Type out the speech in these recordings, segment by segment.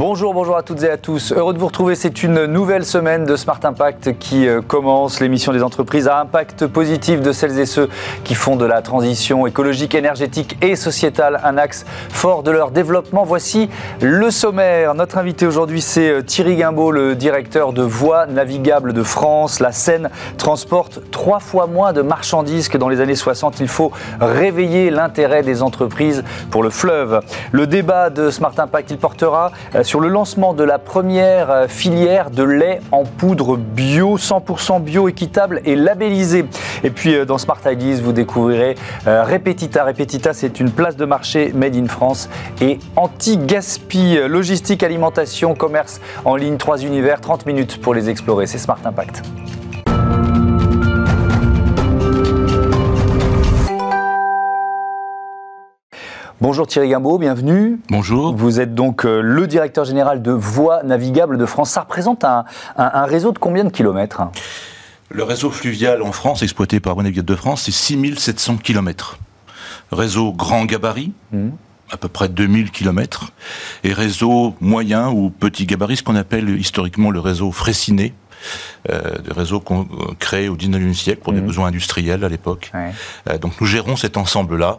Bonjour, bonjour à toutes et à tous. Heureux de vous retrouver. C'est une nouvelle semaine de Smart Impact qui euh, commence. L'émission des entreprises à impact positif de celles et ceux qui font de la transition écologique, énergétique et sociétale un axe fort de leur développement. Voici le sommaire. Notre invité aujourd'hui, c'est euh, Thierry Guimbaud, le directeur de Voies navigables de France. La Seine transporte trois fois moins de marchandises que dans les années 60. Il faut réveiller l'intérêt des entreprises pour le fleuve. Le débat de Smart Impact, il portera euh, sur le lancement de la première euh, filière de lait en poudre bio, 100% bio, équitable et labellisé. Et puis euh, dans Smart Ideas, vous découvrirez Repetita. Repetita, c'est une place de marché made in France et anti-gaspi, logistique, alimentation, commerce en ligne, trois univers, 30 minutes pour les explorer. C'est Smart Impact. Bonjour Thierry Guimbaud, bienvenue. Bonjour. Vous êtes donc euh, le directeur général de Voies navigables de France. Ça représente un, réseau de combien de kilomètres? Le réseau fluvial en France, exploité par Voies navigables de France, c'est 6700 kilomètres. Réseau grand gabarit, mmh. à peu près 2000 kilomètres, et réseau moyen ou petit gabarit, ce qu'on appelle historiquement le réseau Fraissinet, euh, des réseaux qu'on euh, crée au 19e siècle pour des mmh. besoins industriels à l'époque. Euh, donc nous gérons cet ensemble-là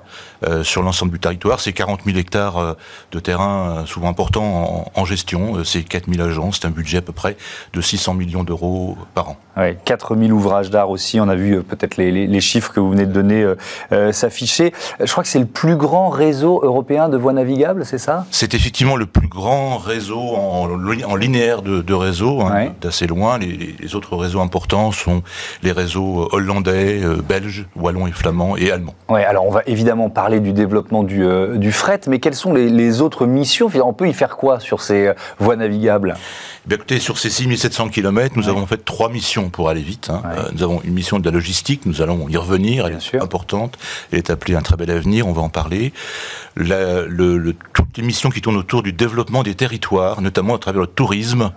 sur l'ensemble du territoire. C'est 40 000 hectares de terrain souvent importants en, gestion. C'est 4 000 agents. C'est un budget à peu près de 600 millions d'euros par an. Ouais, 4 000 ouvrages d'art aussi. On a vu peut-être les, chiffres que vous venez de donner s'afficher. Je crois que c'est le plus grand réseau européen de voies navigables, c'est ça? C'est effectivement le plus grand réseau en, en linéaire de, de réseaux, hein, d'assez loin. Les, les, autres réseaux importants sont les réseaux hollandais, euh, belges, wallons et flamands et allemands. Oui, alors on va évidemment parler du développement du, euh, du fret, mais quelles sont les, autres missions? On peut y faire quoi sur ces euh, voies navigables? Eh écoutez, sur ces 6700 km, nous avons fait trois missions pour aller vite. Hein. nous avons une mission de la logistique, nous allons y revenir, elle est importante, elle est appelée un très bel avenir, on va en parler. La, le, toutes les missions qui tournent autour du développement des territoires, notamment à travers le tourisme.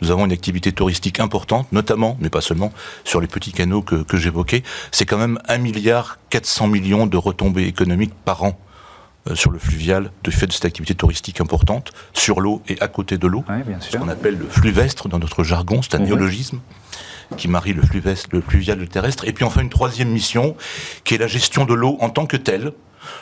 Nous avons une activité touristique importante, notamment, mais pas seulement, sur les petits canaux que, que j'évoquais. C'est quand même 1 milliard 400 millions de retombées économiques par an euh, sur le fluvial du fait de cette activité touristique importante, sur l'eau et à côté de l'eau, ce qu'on appelle le fluvestre dans notre jargon, c'est un mhm. néologisme qui marie le le fluvial et le terrestre. Et puis enfin une troisième mission, qui est la gestion de l'eau en tant que telle.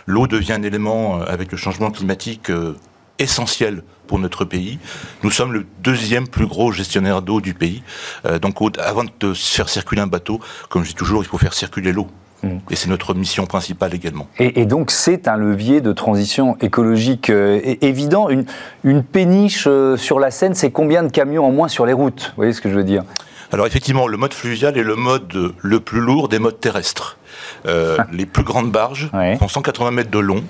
L'eau devient un élément, euh, avec le changement climatique, euh, essentiel pour notre pays. Nous sommes le deuxième plus gros gestionnaire d'eau du pays. Euh, donc avant de faire circuler un bateau, comme je dis toujours, il faut faire circuler l'eau. Mmh. Et c'est notre mission principale également. Et, donc c'est un levier de transition écologique euh, évident. Une, une péniche euh, sur la Seine, c'est combien de camions en moins sur les routes? Vous voyez ce que je veux dire? Alors effectivement, le mode fluvial est le mode le plus lourd des modes terrestres. Ah. Les plus grandes barges font 180 mètres de long.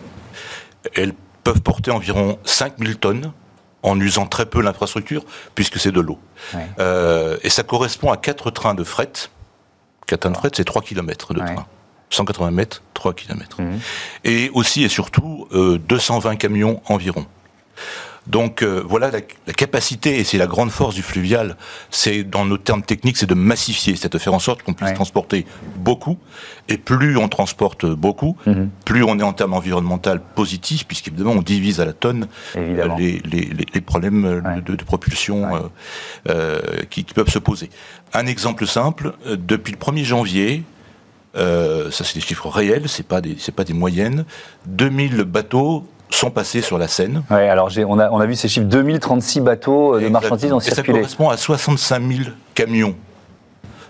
Elles peuvent porter environ 5000 tonnes en usant très peu l'infrastructure, puisque c'est de l'eau. Euh, et ça correspond à 4 trains de fret. 4 trains de fret, c'est 3 km de train. 180 mètres, 3 km. Mhm. Et aussi et surtout, 220 euh, camions environ. Donc euh, voilà la, capacité, et c'est la grande force du fluvial, c'est dans nos termes techniques, c'est de massifier, c'est de faire en sorte qu'on puisse transporter beaucoup, et plus on transporte beaucoup, mhm. plus on est en termes environnemental positif, puisqu'évidemment on divise à la tonne euh, les, les, les, problèmes euh, de, de, propulsion euh, qui, qui, peuvent se poser. Un exemple simple, depuis le 1er janvier, ça c'est des chiffres réels, c'est pas des c'est pas des moyennes. 2000 bateaux sont passés sur la Seine. Oui, alors on a, on a vu ces chiffres, 2036 bateaux euh, de marchandises ont circulé. Et ça correspond à 65 000 camions.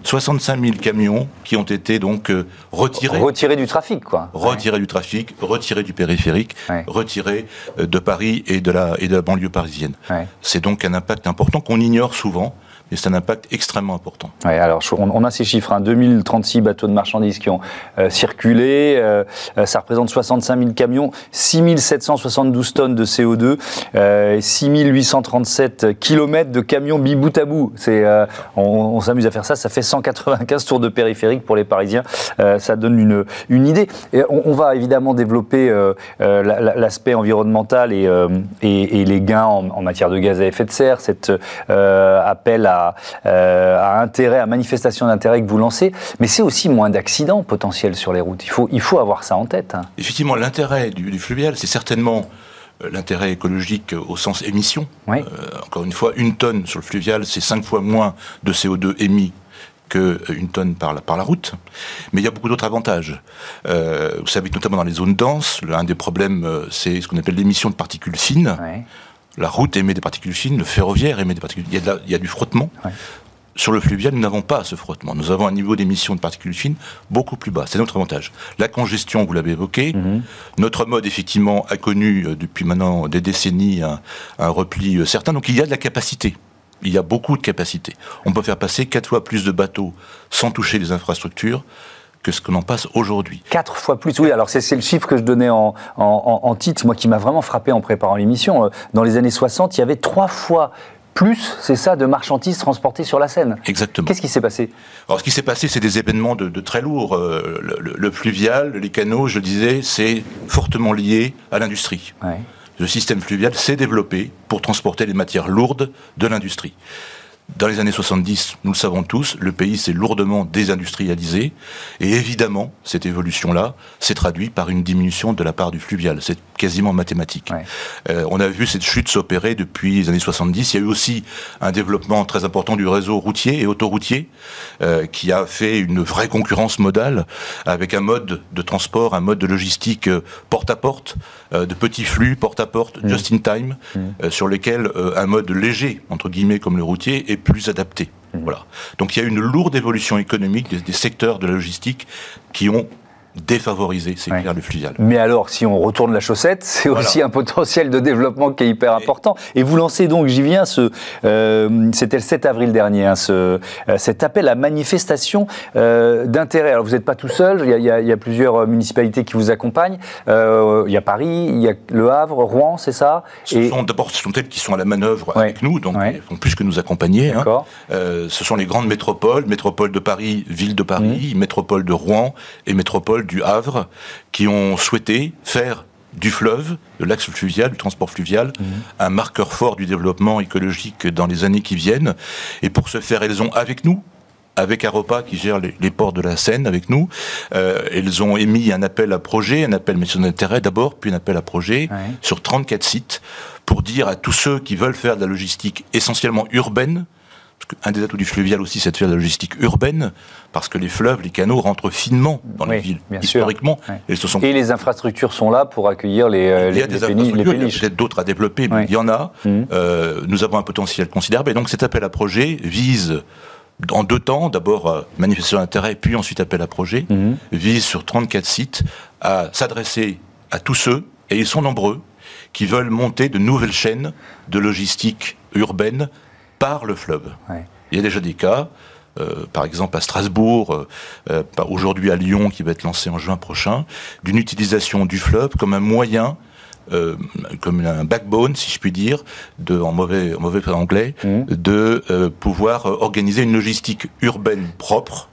65 000 camions qui ont été donc euh, retirés. Retirés du trafic, quoi. Retirés du trafic, retirés du périphérique, retirés euh, de Paris et de la, et de la banlieue parisienne. C'est donc un impact important qu'on ignore souvent et c'est un impact extrêmement important. Ouais, alors on, a ces chiffres, hein, 2036 bateaux de marchandises qui ont euh, circulé, euh, euh, ça représente 65 000 camions, 6 772 tonnes de CO2, euh, 6 837 kilomètres de camions à bout. C'est, euh, on, s'amuse à faire ça, ça fait 195 tours de périphérique pour les Parisiens. ça donne une, idée. On, va évidemment développer l'aspect environnemental et, les gains en, matière de gaz à effet de serre, cet appel à euh, à, intérêt, à manifestation d'intérêt que vous lancez, mais c'est aussi moins d'accidents potentiels sur les routes. Il faut, il faut avoir ça en tête. Effectivement, l'intérêt du, fluvial, c'est certainement l'intérêt écologique au sens émission. encore une fois, une tonne sur le fluvial, c'est cinq fois moins de CO2 émis qu'une tonne par la, par la route. Mais il y a beaucoup d'autres avantages. vous savez notamment dans les zones denses, l'un des problèmes, c'est ce qu'on appelle l'émission de particules fines. La route émet des particules fines, le ferroviaire émet des particules. Il y a, il y a du frottement. Sur le fluvial, nous n'avons pas ce frottement. Nous avons un niveau d'émission de particules fines beaucoup plus bas. C'est notre avantage. La congestion, vous l'avez évoqué. Mhm. Notre mode, effectivement, a connu euh, depuis maintenant des décennies un, un repli euh, certain. Donc il y a de la capacité. Il y a beaucoup de capacité. On peut faire passer quatre fois plus de bateaux sans toucher les infrastructures que ce que l'on passe aujourd'hui. Quatre fois plus, oui. Alors c'est le chiffre que je donnais en, en, en titre, moi qui m'a vraiment frappé en préparant l'émission. Euh, dans les années 60, il y avait trois fois plus, c'est ça, de marchandises transportées sur la Seine. Exactement. Qu'est-ce qui s'est passé? Alors, ce qui s'est passé, c'est des événements de, très lourds. Euh, le, fluvial, les canaux, je le disais, c'est fortement lié à l'industrie. Le système fluvial s'est développé pour transporter les matières lourdes de l'industrie. Dans les années 70, nous le savons tous, le pays s'est lourdement désindustrialisé. Et évidemment, cette évolution-là s'est traduite par une diminution de la part du fluvial. C'est quasiment mathématique. Euh, on a vu cette chute s'opérer depuis les années 70. Il y a eu aussi un développement très important du réseau routier et autoroutier euh, qui a fait une vraie concurrence modale avec un mode de transport, un mode de logistique euh, porte-à-porte, de petits flux porte-à-porte, mmh. just in time, mmh. sur lesquels un mode léger, entre guillemets, comme le routier, est plus adapté. Mmh. Voilà. Donc il y a une lourde évolution économique des secteurs de la logistique qui ont défavoriser, c'est clair, le fluvial. Mais alors, si on retourne la chaussette, c'est aussi un potentiel de développement qui est hyper important. Et vous lancez donc, j'y viens, ce, euh, c'était le 7 avril dernier, hein, ce, euh, cet appel à manifestation euh, d'intérêt. Alors, vous n'êtes pas tout seul, il y, a, il y, a, plusieurs municipalités qui vous accompagnent. il y a Paris, il y a Le Havre, Rouen, c'est ça? Ce sont d'abord ce sont elles qui sont à la manœuvre avec nous, donc ils font plus que nous accompagner. Hein. ce sont les grandes métropoles, métropole de Paris, ville de Paris, mmh. métropole de Rouen et métropole du Havre qui ont souhaité faire du fleuve, de l'axe fluvial, du transport fluvial, mhm. un marqueur fort du développement écologique dans les années qui viennent. Et pour ce faire, elles ont avec nous, avec Aropa qui gère les, ports de la Seine avec nous, euh, elles ont émis un appel à projet, un appel mission d'intérêt d'abord, puis un appel à projet sur 34 sites pour dire à tous ceux qui veulent faire de la logistique essentiellement urbaine, un des atouts du fluvial aussi, c'est de faire de la logistique urbaine, parce que les fleuves, les canaux rentrent finement dans les villes, historiquement. Et, les infrastructures sont là pour accueillir les, euh, il y a des infrastructures, il y a peut-être d'autres à développer, mais il y en a. Mmh. Euh, nous avons un potentiel considérable. Et donc cet appel à projet vise en deux temps, d'abord euh, manifestation d'intérêt, puis ensuite appel à projet, mmh. vise sur 34 sites à s'adresser à tous ceux, et ils sont nombreux, qui veulent monter de nouvelles chaînes de logistique urbaine par le fleuve. Il y a déjà des cas, euh, par exemple à Strasbourg, euh, euh, aujourd'hui à Lyon, qui va être lancé en juin prochain, d'une utilisation du fleuve comme un moyen comme un backbone, si je puis dire, de, en mauvais, en mauvais anglais, mmh. de pouvoir organiser une logistique urbaine propre.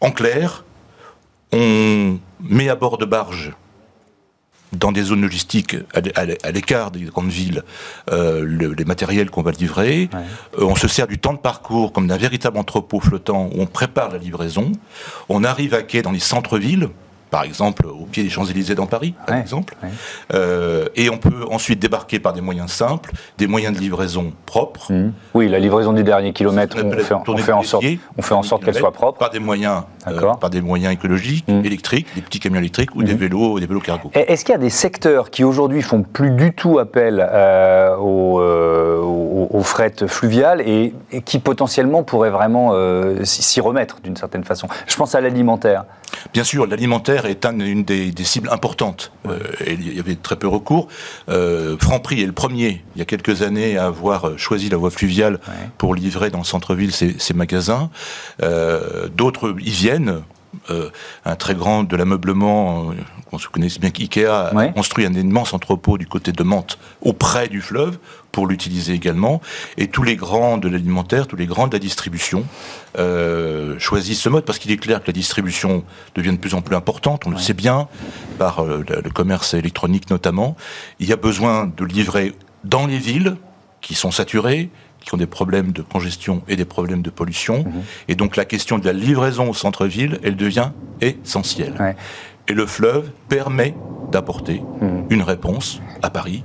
En clair, on met à bord de barges dans des zones logistiques à l'écart des grandes villes euh, les matériels qu'on va livrer. Euh, on se sert du temps de parcours comme d'un véritable entrepôt flottant où on prépare la livraison. On arrive à quai dans les centres-villes par exemple au pied des Champs-Élysées dans Paris, par exemple. Euh, et on peut ensuite débarquer par des moyens simples, des moyens de livraison propres. Mmh. Oui, la livraison du dernier kilomètre, on, fait, en sorte, on fait en sorte qu'elle soit propre. Par des moyens, euh, par des moyens écoliques, mmh. électriques, des petits camions électriques ou des mmh. vélos, des vélos cargo. Est-ce qu'il y a des secteurs qui aujourd'hui font plus du tout appel euh, au, au, fret fluvial et, qui potentiellement pourraient vraiment s'y remettre d'une certaine façon? Je pense à l'alimentaire. Bien sûr, l'alimentaire est une des, cibles importantes. Euh, il y avait très peu recours. Euh, Franprix est le premier, il y a quelques années, à avoir choisi la voie fluviale pour livrer dans le centre-ville ses, magasins. Euh, d'autres y viennent. Euh, un très grand de l'ameublement, qu'on se connaisse bien qu'IKEA a construit un immense entrepôt du côté de Mantes, auprès du fleuve, pour l'utiliser également. Et tous les grands de l'alimentaire, tous les grands de la distribution euh, choisissent ce mode parce qu'il est clair que la distribution devient de plus en plus importante, on le sait bien, par euh, le commerce électronique notamment. Il y a besoin de livrer dans les villes qui sont saturées, qui ont des problèmes de congestion et des problèmes de pollution. Mhm. Et donc la question de la livraison au centre-ville, elle devient essentielle. Et le fleuve permet d'apporter mmh. une réponse à Paris,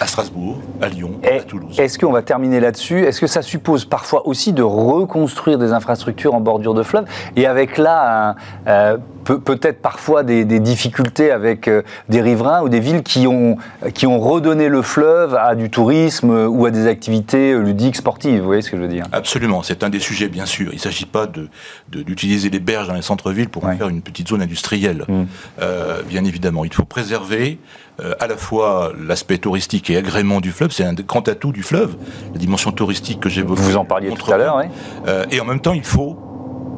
à Strasbourg, à Lyon, à Toulouse. Est-ce qu'on va terminer là-dessus? Est-ce que ça suppose parfois aussi de reconstruire des infrastructures en bordure de fleuve et avec là euh, peut-être parfois des, difficultés avec euh, des riverains ou des villes qui ont, qui ont redonné le fleuve à du tourisme ou à des activités ludiques, sportives Vous voyez ce que je veux dire? Absolument, c'est un des sujets bien sûr. Il ne s'agit pas d'utiliser les berges dans les centres-villes pour en faire une petite zone industrielle. Mmh. Euh, bien évidemment, il faut préserver euh, à la fois l'aspect touristique et agrément du fleuve, c'est un grand atout du fleuve, la dimension touristique que j'évoquais. Vous en parliez tout à l'heure, oui. Euh, et en même temps, il faut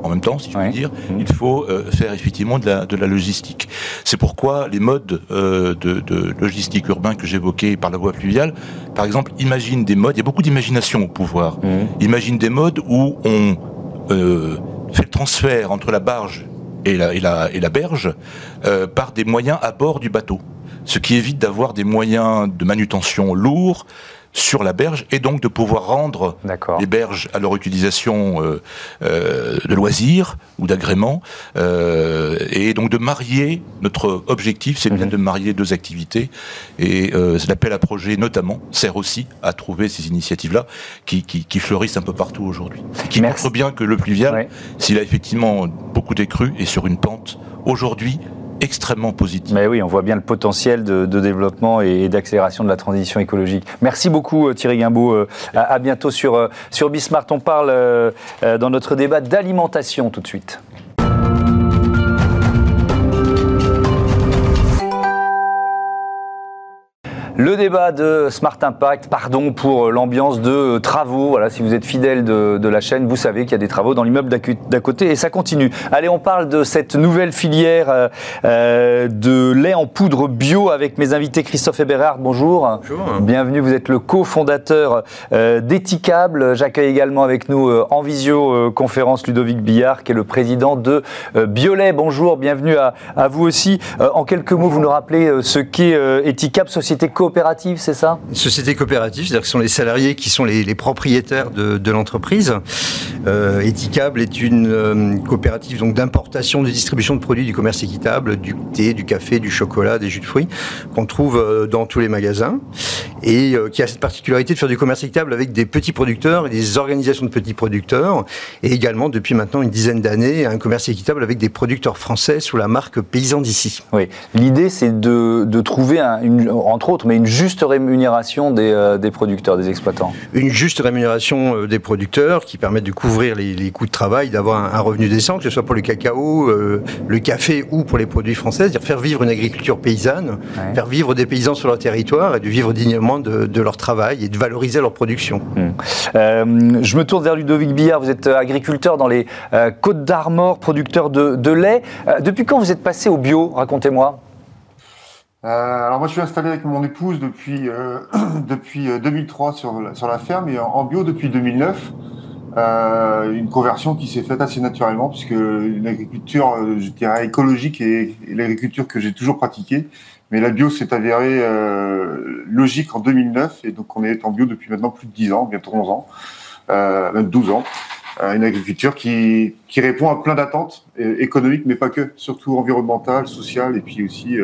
en même temps, si je puis dire, mmh. il faut euh, faire effectivement de la, de la logistique. C'est pourquoi les modes de, de, logistique urbain que j'évoquais par la voie fluviale, par exemple, imagine des modes, il y a beaucoup d'imagination au pouvoir, mmh. imagine des modes où on fait le transfert entre la barge et la, et la, et la berge par des moyens à bord du bateau ce qui évite d'avoir des moyens de manutention lourds sur la berge et donc de pouvoir rendre les berges à leur utilisation euh, euh, de loisirs ou d'agrément euh, et donc de marier. Notre objectif c'est bien mhm. de marier deux activités et l'appel à projet notamment sert aussi à trouver ces initiatives là qui, fleurissent un peu partout aujourd'hui. Qui montrent bien que le pluvial s'il a effectivement beaucoup décru est sur une pente aujourd'hui extrêmement positif. Mais oui, on voit bien le potentiel de, développement et, d'accélération de la transition écologique. Merci beaucoup euh, Thierry Guimbaud. Euh, à, bientôt sur, euh, sur Bismart. On parle dans notre débat d'alimentation tout de suite. Le débat de Smart Impact, pardon pour l'ambiance de travaux. Voilà, si vous êtes fidèle de, la chaîne, vous savez qu'il y a des travaux dans l'immeuble d'à côté et ça continue. Allez, on parle de cette nouvelle filière euh, euh, de lait en poudre bio avec mes invités Christophe Eberhard. Bonjour. Bonjour. Bienvenue. Vous êtes le cofondateur euh, d'Ethicable. J'accueille également avec nous en visioconférence Ludovic Billard, qui est le président de Biolait. Bonjour. Bienvenue à, à vous aussi. en quelques mots, vous nous rappelez ce qu'est Ethicable, société co coopérative, c'est ça? Une société coopérative, c'est-à-dire que ce sont les salariés qui sont les, propriétaires de, l'entreprise. Euh, Eticable est une euh, coopérative donc d'importation, de distribution de produits du commerce équitable, du thé, du café, du chocolat, des jus de fruits, qu'on trouve euh, dans tous les magasins, et euh, qui a cette particularité de faire du commerce équitable avec des petits producteurs et des organisations de petits producteurs, et également depuis maintenant une dizaine d'années, un commerce équitable avec des producteurs français sous la marque Paysan d'ici. Oui, l'idée c'est de, de trouver, un, une, entre autres, mais une juste rémunération des, euh, des, producteurs, des exploitants Une juste rémunération euh, des producteurs qui permettent de couvrir les, coûts de travail, d'avoir un, revenu décent, que ce soit pour le cacao, euh, le café ou pour les produits français, c'est-à-dire faire vivre une agriculture paysanne, faire vivre des paysans sur leur territoire et de vivre dignement de, leur travail et de valoriser leur production. Hum. je me tourne vers Ludovic Billard, vous êtes agriculteur dans les Côtes d'Armor, producteur de, de lait. depuis quand vous êtes passé au bio? Racontez-moi. Euh, alors moi je suis installé avec mon épouse depuis euh, depuis 2003 euh, sur la, sur la ferme et en, bio depuis 2009. Euh, une conversion qui s'est faite assez naturellement puisque une agriculture, je dirais écologique et, l'agriculture que j'ai toujours pratiquée, mais la bio s'est avérée logique en 2009 et donc on est en bio depuis maintenant plus de 10 ans, bientôt 11 ans, même 12 ans. une agriculture qui, qui répond à plein d'attentes économiques, mais pas que, surtout environnementales, sociales et puis aussi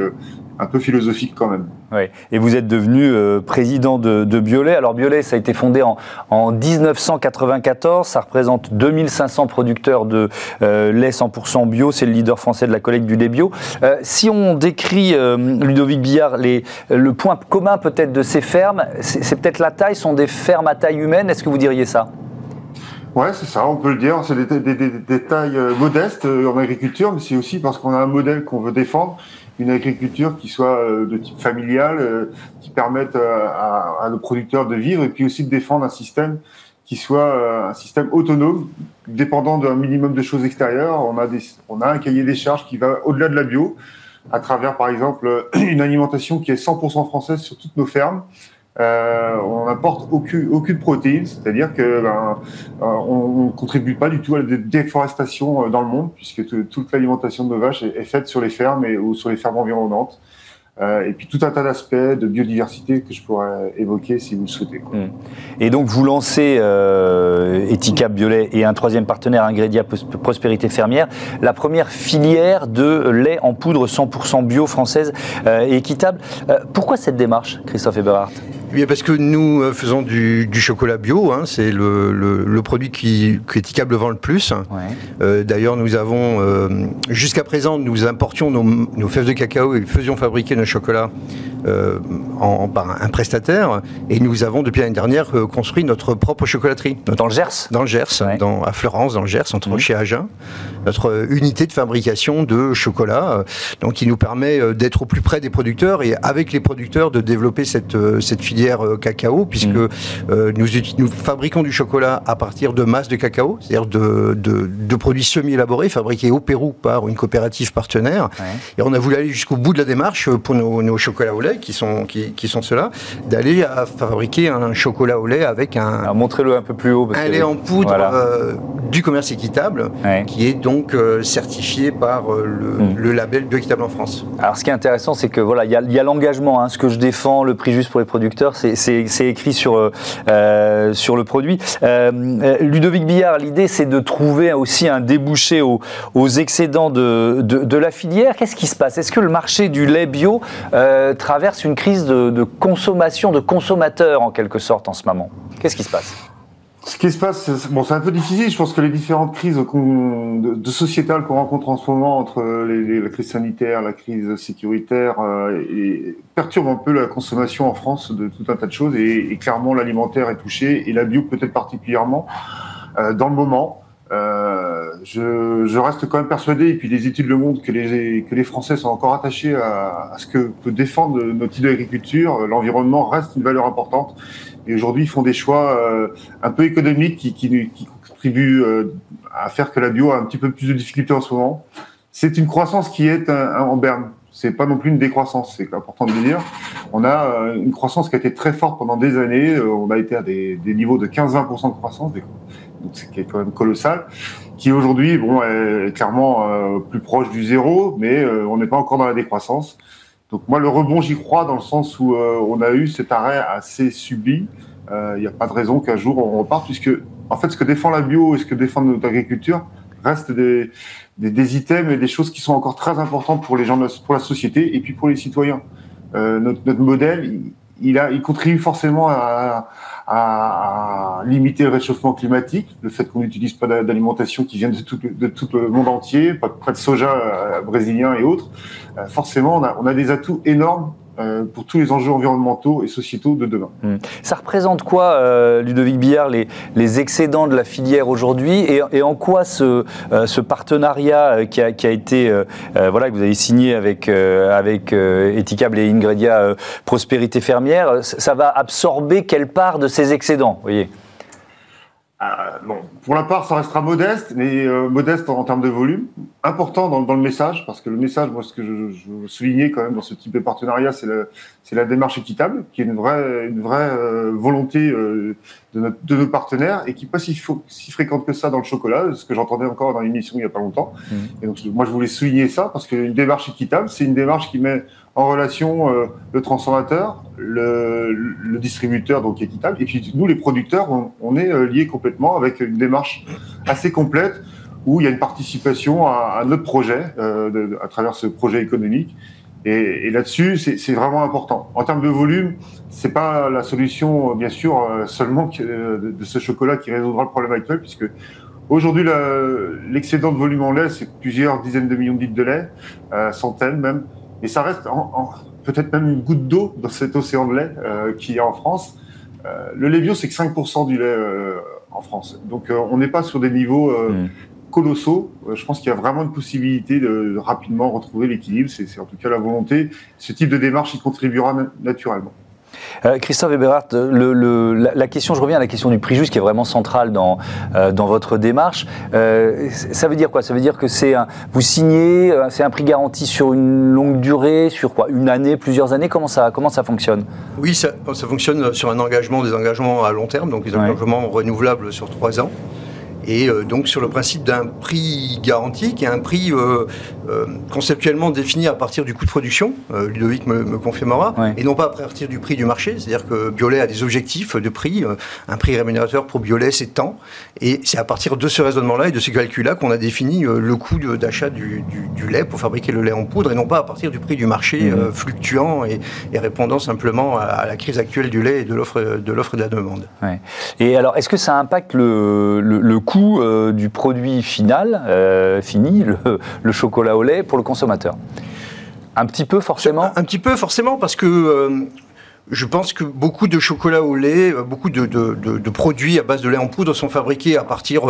un peu philosophique quand même. Oui. Et vous êtes devenu euh, président de, de, Biolay. Alors Biolay, ça a été fondé en, en 1994. Ça représente 2500 producteurs de euh, lait 100% bio. C'est le leader français de la collecte du lait bio. Euh, si on décrit, Ludovic Billard, les, le point commun peut-être de ces fermes, c'est peut-être la taille, sont des fermes à taille humaine. Est-ce que vous diriez ça? Ouais, c'est ça, on peut le dire. C'est des, des, des, des, tailles modestes en agriculture, mais c'est aussi parce qu'on a un modèle qu'on veut défendre une agriculture qui soit euh, de type familial, euh, qui permette euh, à, nos producteurs de vivre et puis aussi de défendre un système qui soit un système autonome, dépendant d'un minimum de choses extérieures. On a, on a un cahier des charges qui va au-delà de la bio, à travers par exemple une alimentation qui est 100% française sur toutes nos fermes, euh, on n'apporte aucune, protéine, c'est-à-dire que ben, euh, on, ne contribue pas du tout à la déforestation euh, dans le monde, puisque toute l'alimentation de nos vaches est, faite sur les fermes ou sur les fermes environnantes. et puis tout un tas d'aspects de biodiversité que je pourrais évoquer si vous le souhaitez. Et donc vous lancez euh, Eticap Violet et un troisième partenaire, Ingrédia Prospérité Fermière, la première filière de lait en poudre 100% bio française et équitable. Pourquoi cette démarche, Christophe Eberhardt? Eh parce que nous faisons du, chocolat bio, hein, c'est le, produit qui, que vend le plus. D'ailleurs, nous avons, jusqu'à présent, nous importions nos, nos, fèves de cacao et faisions fabriquer nos chocolats euh, en, par un prestataire. Et nous avons, depuis l'année dernière, euh, construit notre propre chocolaterie. dans le Gers Dans le Gers, dans, à Florence, dans le Gers, entre mmh. chez Agen. Notre unité de fabrication de chocolat, euh, donc qui nous permet d'être au plus près des producteurs et avec les producteurs de développer cette, cette filière cacao, puisque mmh. nous, nous fabriquons du chocolat à partir de masse de cacao, c'est-à-dire de, de, produits semi-élaborés fabriqués au Pérou par une coopérative partenaire. Et on a voulu aller jusqu'au bout de la démarche pour nos, nos chocolats au lait qui sont, qui, qui sont ceux-là, d'aller fabriquer un chocolat au lait avec un. Montrez-le un peu plus haut. Parce un lait en poudre euh, du commerce équitable, qui est donc euh, certifié par euh, le, hmm. le, label Bioéquitable en France. Alors ce qui est intéressant, c'est que voilà, il y a, l'engagement, hein, ce que je défends, le prix juste pour les producteurs, c'est écrit sur, sur le produit. Ludovic Billard, l'idée c'est de trouver aussi un débouché aux, aux excédents de, de, de la filière. Qu'est-ce qui se passe? Est-ce que le marché du lait bio traverse une crise de, consommation, de consommateurs en quelque sorte en ce moment. Qu'est-ce qui se passe? Ce qui se passe, bon, c'est un peu difficile. Je pense que les différentes crises de, de sociétales qu'on rencontre en ce moment, entre la crise sanitaire, la crise sécuritaire, euh, perturbent un peu la consommation en France de tout un tas de choses. Et, clairement, l'alimentaire est touché, et la bio peut-être particulièrement euh, dans le moment. Euh, je, reste quand même persuadé, et puis les études le montrent, que les, Français sont encore attachés à, ce que peut défendre notre type d'agriculture. L'environnement reste une valeur importante. Et aujourd'hui, ils font des choix euh, un peu économiques qui, contribuent euh, à faire que la bio a un petit peu plus de difficultés en ce moment. C'est une croissance qui est en berne. C'est pas non plus une décroissance, c'est important de le dire. On a une croissance qui a été très forte pendant des années. On a été à des, niveaux de 15-20% de croissance, c'est qui est quand même colossal, qui aujourd'hui bon est clairement euh, plus proche du zéro, mais euh, on n'est pas encore dans la décroissance. Donc moi le rebond j'y crois dans le sens où euh, on a eu cet arrêt assez subi. Il n'y a pas de raison qu'un jour on reparte puisque en fait ce que défend la bio et ce que défend notre agriculture reste des, des, items et des choses qui sont encore très importantes pour les gens, pour la société et puis pour les citoyens. notre, notre modèle, il, contribue forcément à, limiter le réchauffement climatique, le fait qu'on n'utilise pas d'alimentation qui vient de tout, le monde entier, pas, de soja euh, brésilien et autres, euh, forcément on a, des atouts énormes pour tous les enjeux environnementaux et sociétaux de demain. Hmm. Ça représente quoi, euh, Ludovic Billard, les, les, excédents de la filière aujourd'hui et, en quoi ce, euh, ce partenariat qui a, qui a été, voilà, que vous avez signé avec, avec Eticable et Ingredia Prospérité Fermière, ça va absorber quelle part de ces excédents voyez? Ah, bon, pour la part, ça restera modeste, mais euh, modeste en, termes de volume. Important dans, dans, le message, parce que le message, moi, ce que je, je veux souligner quand même dans ce type de partenariat, c'est la démarche équitable, qui est une vraie, une vraie euh, volonté euh, de, notre, de, nos partenaires et qui n'est pas si, si, fréquente que ça dans le chocolat, ce que j'entendais encore dans l'émission il n'y a pas longtemps. Mmh. Et donc, moi, je voulais souligner ça, parce qu'une démarche équitable, c'est une démarche qui met en relation euh, le transformateur, le, distributeur donc équitable, et puis nous les producteurs, on, est euh, liés complètement avec une démarche assez complète où il y a une participation à, notre projet euh, à travers ce projet économique. Et, là-dessus, c'est vraiment important. En termes de volume, c'est pas la solution, bien sûr, seulement de, ce chocolat qui résoudra le problème actuel, puisque Aujourd'hui, l'excédent de volume en lait, c'est plusieurs dizaines de millions de litres de lait, centaines même. Et ça reste peut-être même une goutte d'eau dans cet océan de lait euh, qui est en France. Euh, le lait bio, c'est que 5% du lait euh, en France. Donc on n'est pas sur des niveaux mm. colossaux. je pense qu'il y a vraiment une possibilité de, rapidement retrouver l'équilibre. C'est en tout cas la volonté. Ce type de démarche y contribuera naturellement. Euh, Christophe Eberhardt, le, la, question, je reviens à la question du prix juste qui est vraiment centrale dans, euh, dans votre démarche. Euh, ça veut dire quoi? Ça veut dire que c'est vous signez, c'est un prix garanti sur une longue durée, sur quoi? Une année, plusieurs années? Comment ça, comment ça fonctionne? Oui, ça, ça, fonctionne sur un engagement, des engagements à long terme, donc des engagements renouvelables sur trois ans. Et donc sur le principe d'un prix garanti qui est un prix conceptuellement défini à partir du coût de production, Ludovic me, me confirmera, et non pas à partir du prix du marché, c'est-à-dire que Biolay a des objectifs de prix, un prix rémunérateur pour Biolay c'est tant, et c'est à partir de ce raisonnement-là et de ce calcul-là qu'on a défini le coût d'achat du, lait pour fabriquer le lait en poudre, et non pas à partir du prix du marché mmh. fluctuant et, répondant simplement à, la crise actuelle du lait et de l'offre l'offre de la demande. Et alors, est-ce que ça impacte le, le, coût euh, du produit final, euh, fini, le, chocolat au lait, pour le consommateur un petit peu forcément Un, petit peu forcément parce que euh, je pense que beaucoup de chocolat au lait, beaucoup de, produits à base de lait en poudre sont fabriqués à partir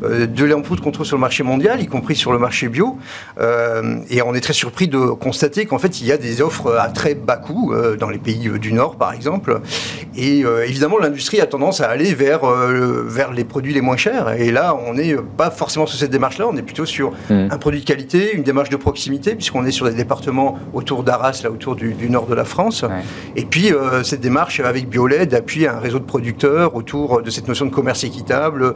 de lait en poudre qu'on trouve sur le marché mondial, y compris sur le marché bio. et on est très surpris de constater qu'en fait, il y a des offres à très bas coût dans les pays du Nord, par exemple. Et évidemment, l'industrie a tendance à aller vers, vers les produits les moins chers. Et là, on n'est pas forcément sur cette démarche-là, on est plutôt sur hmm. un produit de qualité, une démarche de proximité, puisqu'on est sur des départements autour d'Arras, là autour du, nord de la France. Et puis, euh, cette démarche avec Biolay d'appuyer un réseau de producteurs autour de cette notion de commerce équitable,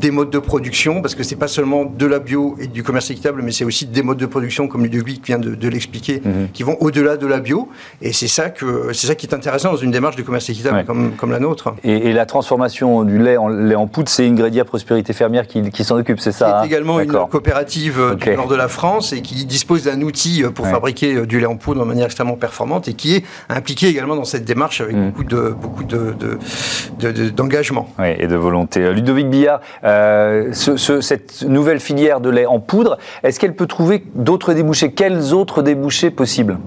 des modes de production, parce que c'est pas seulement de la bio et du commerce équitable, mais c'est aussi des modes de production, comme Ludovic vient de, l'expliquer, mhm. qui vont au-delà de la bio. Et c'est ça, que, ça qui est intéressant dans une démarche de commerce équitable comme, comme, la nôtre. Et, la transformation du lait en lait en poudre, c'est Ingrédia Prospérité Fermière qui, qui s'en occupe, c'est ça C'est hein également une coopérative euh, du nord de la France et qui dispose d'un outil euh, pour fabriquer du lait en poudre de manière extrêmement performante et qui est impliqué également dans cette démarche avec mm. beaucoup de beaucoup de, d'engagement. oui, et de volonté. Euh, Ludovic Billard, euh, cette nouvelle filière de lait en poudre, est-ce qu'elle peut trouver d'autres débouchés? Quels autres débouchés possibles?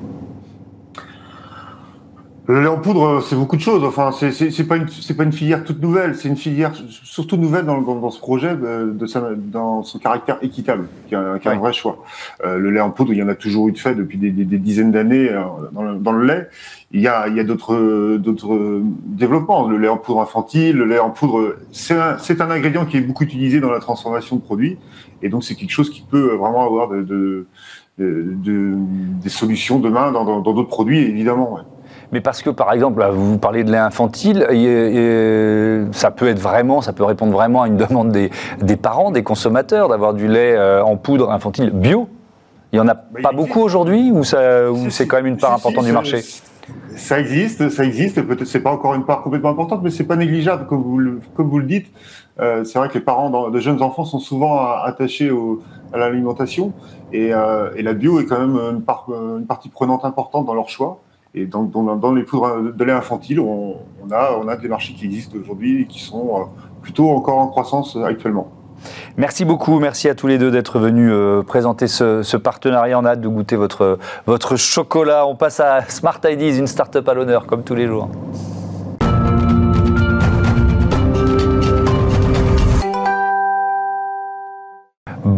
Le lait en poudre, c'est beaucoup de choses. Enfin, c'est c'est pas une c'est pas une filière toute nouvelle. C'est une filière surtout nouvelle dans, dans, ce projet euh, de, sa, dans son caractère équitable, qui est un, qui un vrai choix. Euh, le lait en poudre, il y en a toujours eu de fait depuis des, des, des dizaines d'années euh, dans, le, dans, le lait. Il y a il y a d'autres d'autres développements. Le lait en poudre infantile, le lait en poudre, c'est un c'est un ingrédient qui est beaucoup utilisé dans la transformation de produits, et donc c'est quelque chose qui peut vraiment avoir de, de, de des solutions demain dans d'autres produits, évidemment. Ouais mais parce que, par exemple, vous parlez de lait infantile, ça peut être vraiment, ça peut répondre vraiment à une demande des, parents, des consommateurs, d'avoir du lait euh, en poudre infantile bio. Il n'y en a bah, pas beaucoup aujourd'hui, ou, c'est quand même une part importante du marché? ça existe, ça existe. Peut-être c'est pas encore une part complètement importante, mais c'est pas négligeable, comme vous le, comme vous le dites. Euh, c'est vrai que les parents de jeunes enfants sont souvent attachés à l'alimentation, et, euh, et, la bio est quand même une, part, une partie prenante importante dans leur choix. Et dans, dans, les poudres de lait infantile, on, a, on a des marchés qui existent aujourd'hui et qui sont euh, plutôt encore en croissance actuellement. Merci beaucoup, merci à tous les deux d'être venus euh, présenter ce, partenariat. On a hâte de goûter votre, votre chocolat. On passe à Smart Ideas, une start-up à l'honneur, comme tous les jours.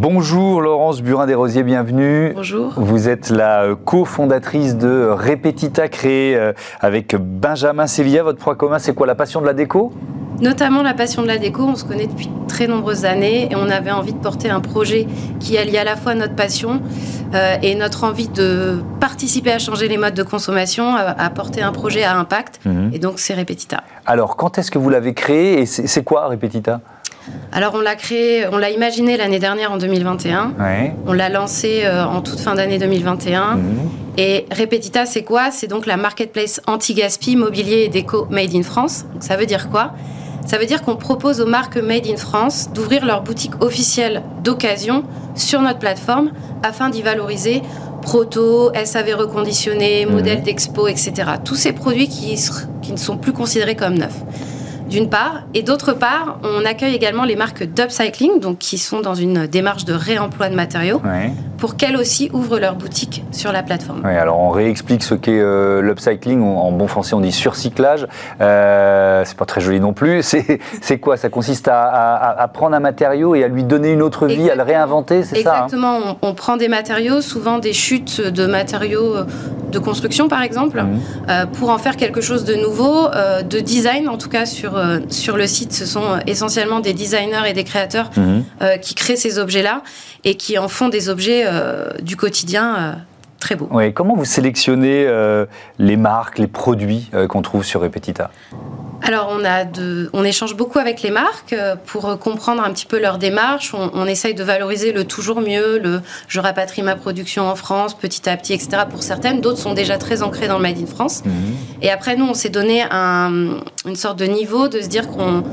Bonjour Laurence Burin-Desrosiers, bienvenue. Bonjour. Vous êtes la euh, cofondatrice de Repetita, créée euh, avec Benjamin Sevilla. Votre point commun, c'est quoi La passion de la déco? Notamment la passion de la déco. On se connaît depuis très nombreuses années et on avait envie de porter un projet qui allie à la fois notre passion euh, et notre envie de participer à changer les modes de consommation, à, porter un projet à impact. Mhm. Et donc, c'est Repetita. Alors, quand est-ce que vous l'avez créé et c'est quoi Repetita? Alors on l'a créé, on l'a imaginé l'année dernière en 2021. On l'a lancé euh, en toute fin d'année 2021. Mhm. Et Repetita, c'est quoi? C'est donc la marketplace anti-gaspi, mobilier et déco made in France. ça veut dire quoi? Ça veut dire qu'on propose aux marques made in France d'ouvrir leur boutique officielle d'occasion sur notre plateforme afin d'y valoriser proto, SAV reconditionné, mhm. modèles d'expo, etc. Tous ces produits qui, qui ne sont plus considérés comme neufs d'une part. Et d'autre part, on accueille également les marques d'upcycling, donc qui sont dans une démarche de réemploi de matériaux, pour qu'elles aussi ouvrent leur boutique sur la plateforme. Oui, alors on réexplique ce qu'est euh, l'upcycling. En bon français, on dit surcyclage. Euh, c'est pas très joli non plus. C'est quoi? Ça consiste à, prendre un matériau et à lui donner une autre vie, à le réinventer, c'est ça hein? Exactement. on, prend des matériaux, souvent des chutes de matériaux euh, de construction, par exemple, mmh. euh, pour en faire quelque chose de nouveau, de design en tout cas sur euh, sur le site, ce sont essentiellement des designers et des créateurs mhm. euh, qui créent ces objets-là et qui en font des objets euh, du quotidien très beaux. comment vous sélectionnez les marques, les produits qu'on trouve sur Repetita alors on, a on échange beaucoup avec les marques euh, pour comprendre un petit peu leur démarche. On, essaye de valoriser le toujours mieux, le je rapatrie ma production en France petit à petit, etc. Pour certaines, d'autres sont déjà très ancrées dans le Made in France. Mhm. Et après nous, on s'est donné une sorte de niveau de se dire qu'on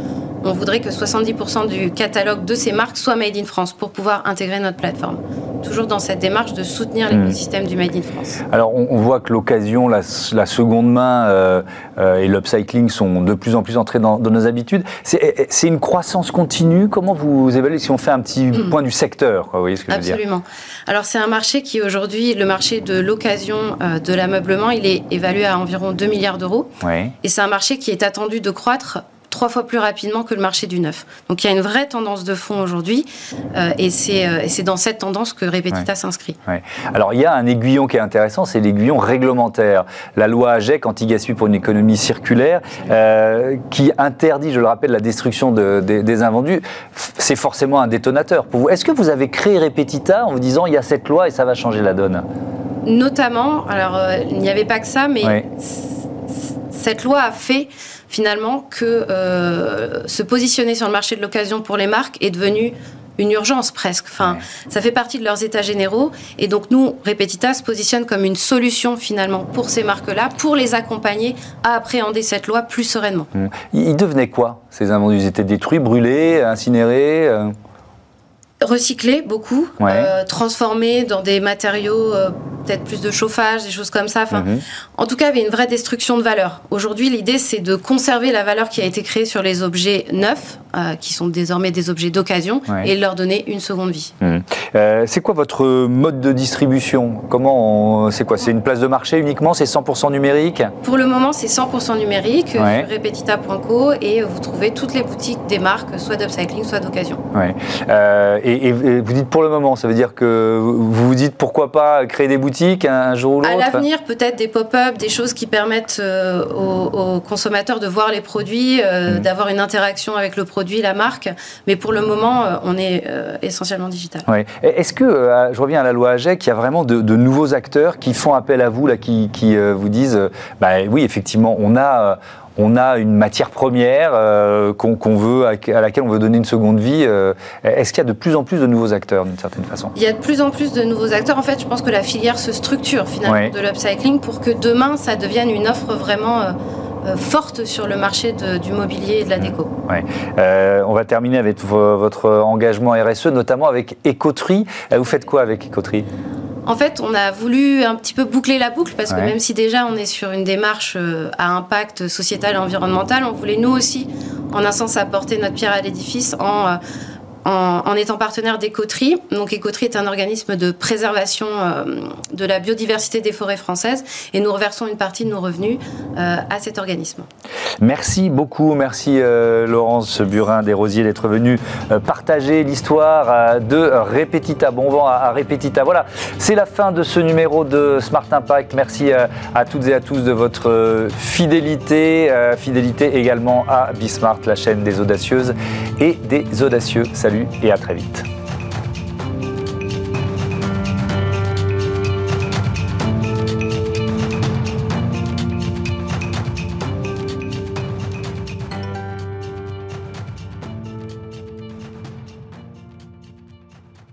on voudrait que 70% du catalogue de ces marques soit Made in France pour pouvoir intégrer notre plateforme. Toujours dans cette démarche de soutenir l'écosystème du Made in France. Alors on, voit que l'occasion, la, seconde main euh, euh, et l'upcycling sont de plus en plus entrés dans, nos habitudes. C'est une croissance continue? Comment vous évaluez si on fait un petit hmm. point du secteur vous voyez ce que Absolument. Je veux dire? Alors c'est un marché qui aujourd'hui, le marché de l'occasion euh, de l'ameublement, il est évalué à environ 2 milliards d'euros. Et c'est un marché qui est attendu de croître trois fois plus rapidement que le marché du neuf. Donc il y a une vraie tendance de fond aujourd'hui euh, et euh, c'est dans cette tendance que Repetita s'inscrit. Alors il y a un aiguillon qui est intéressant, c'est l'aiguillon réglementaire. La loi AGEC, anti-gaspi pour une économie circulaire, euh, qui interdit, je le rappelle, la destruction des invendus, c'est forcément un détonateur pour vous. Est-ce que vous avez créé Repetita en vous disant il y a cette loi et ça va changer la donne? Notamment, alors il n'y avait pas que ça, mais cette loi a fait finalement que euh, se positionner sur le marché de l'occasion pour les marques est devenu une urgence presque. Enfin, ça fait partie de leurs états généraux. Et donc, nous, Repetita se positionne comme une solution finalement pour ces marques-là, pour les accompagner à appréhender cette loi plus sereinement. Mmh. Ils devenaient quoi, ces invendus? Ils étaient détruits, brûlés, incinérés euh? Recyclés, beaucoup, euh, transformés dans des matériaux peut-être plus de chauffage, des choses comme ça. Enfin, mhm. En tout cas, il y avait une vraie destruction de valeur. Aujourd'hui, l'idée, c'est de conserver la valeur qui a été créée sur les objets neufs, euh, qui sont désormais des objets d'occasion, et leur donner une seconde vie. Mhm. Euh, c'est quoi votre mode de distribution? Comment C'est quoi? C'est une place de marché uniquement? C'est 100% numérique? Pour le moment, c'est 100% numérique sur repetita.co et vous trouvez toutes les boutiques des marques, soit d'upcycling, soit d'occasion. Euh, et, et, vous dites pour le moment, ça veut dire que vous vous dites pourquoi pas créer des boutiques un jour ou l'autre À l'avenir, peut-être des pop-up, des choses qui permettent euh, aux, consommateurs de voir les produits, euh, mm. d'avoir une interaction avec le produit, la marque. Mais pour le moment, euh, on est essentiellement digital. Est-ce que, je reviens à la loi AGEC, il y a vraiment de, nouveaux acteurs qui font appel à vous, là, qui, qui vous disent, bah, oui, effectivement, on a on a une matière première euh, qu'on veut, à laquelle on veut donner une seconde vie. Euh, est-ce qu'il y a de plus en plus de nouveaux acteurs d'une certaine façon? Il y a de plus en plus de nouveaux acteurs. En fait, je pense que la filière se structure finalement de l'upcycling pour que demain, ça devienne une offre vraiment euh, forte sur le marché du mobilier et de la déco. on va terminer avec votre engagement RSE, notamment avec Écoterie. vous faites quoi avec Écoterie en fait, on a voulu un petit peu boucler la boucle parce que même si déjà on est sur une démarche euh, à impact sociétal et environnemental, on voulait nous aussi, en un sens, apporter notre pierre à l'édifice en en, étant partenaire d'Écoterie. Donc Écoterie est un organisme de préservation euh, de la biodiversité des forêts françaises et nous reversons une partie de nos revenus euh, à cet organisme. Merci beaucoup, merci euh, Laurence Burin des Rosiers d'être venue partager l'histoire de Repetita. Bon vent à, Repetita. Voilà, c'est la fin de ce numéro de Smart Impact. Merci à toutes et à tous de votre fidélité, fidélité également à Bismart, la chaîne des audacieuses et des audacieux. Salut et à très vite.